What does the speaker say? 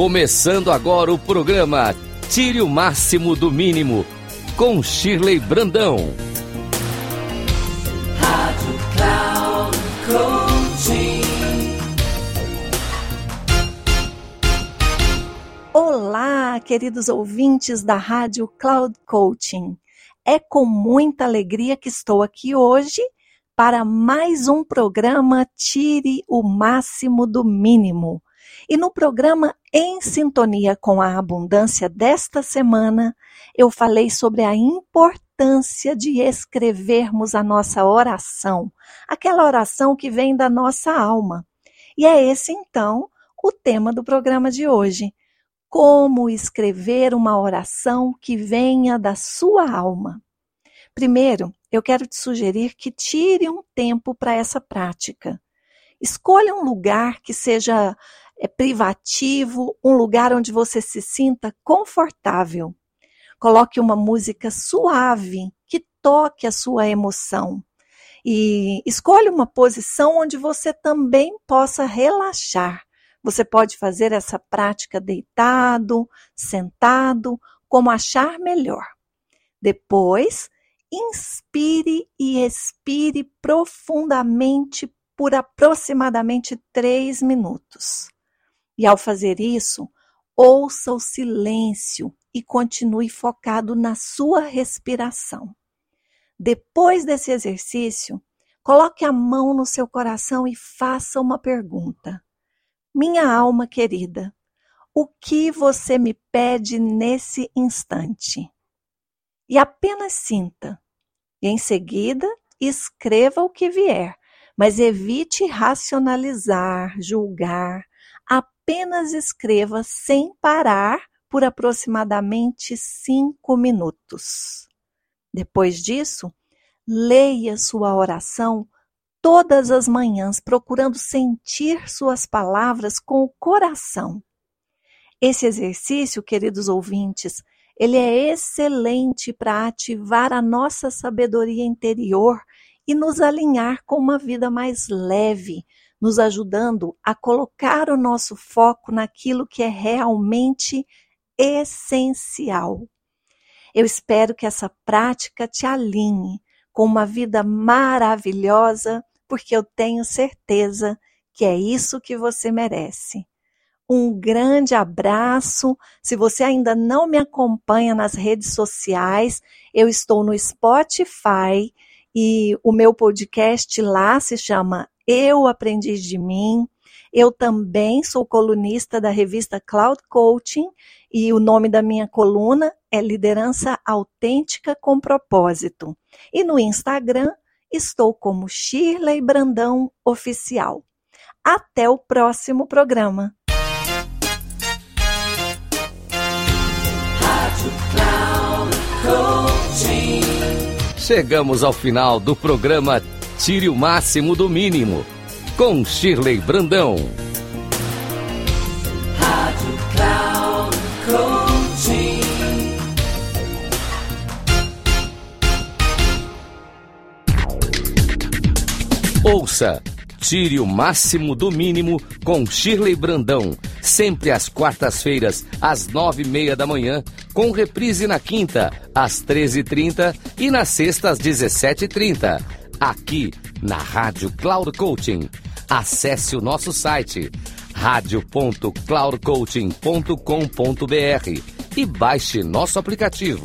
Começando agora o programa Tire o Máximo do Mínimo, com Shirley Brandão. Rádio Cloud Coaching. Olá, queridos ouvintes da Rádio Cloud Coaching. É com muita alegria que estou aqui hoje para mais um programa Tire o Máximo do Mínimo. E no programa Em Sintonia com a Abundância desta semana, eu falei sobre a importância de escrevermos a nossa oração, aquela oração que vem da nossa alma. E é esse então o tema do programa de hoje. Como escrever uma oração que venha da sua alma. Primeiro, eu quero te sugerir que tire um tempo para essa prática. Escolha um lugar que seja é, privativo, um lugar onde você se sinta confortável. Coloque uma música suave que toque a sua emoção. E escolha uma posição onde você também possa relaxar. Você pode fazer essa prática deitado, sentado, como achar melhor. Depois, inspire e expire profundamente por aproximadamente três minutos. E ao fazer isso, ouça o silêncio e continue focado na sua respiração. Depois desse exercício, coloque a mão no seu coração e faça uma pergunta. Minha alma querida, o que você me pede nesse instante? e apenas sinta. E em seguida, escreva o que vier, mas evite racionalizar, julgar. Apenas escreva sem parar por aproximadamente cinco minutos. Depois disso, leia sua oração todas as manhãs, procurando sentir suas palavras com o coração. Esse exercício, queridos ouvintes, ele é excelente para ativar a nossa sabedoria interior e nos alinhar com uma vida mais leve, nos ajudando a colocar o nosso foco naquilo que é realmente essencial. Eu espero que essa prática te alinhe com uma vida maravilhosa, porque eu tenho certeza que é isso que você merece. Um grande abraço. Se você ainda não me acompanha nas redes sociais, eu estou no Spotify e o meu podcast lá se chama Eu Aprendi de Mim. Eu também sou colunista da revista Cloud Coaching e o nome da minha coluna é Liderança Autêntica com Propósito. E no Instagram estou como Shirley Brandão Oficial. Até o próximo programa. Chegamos ao final do programa Tire o Máximo do Mínimo, com Shirley Brandão. Rádio Cloud. Ouça Tire o Máximo do Mínimo com Shirley Brandão, sempre às quartas-feiras, às nove e meia da manhã, com reprise na quinta, às treze e trinta e na sexta, às dezessete e trinta. Aqui na Rádio Cloud Coaching. Acesse o nosso site radio.cloudcoaching.com.br e baixe nosso aplicativo.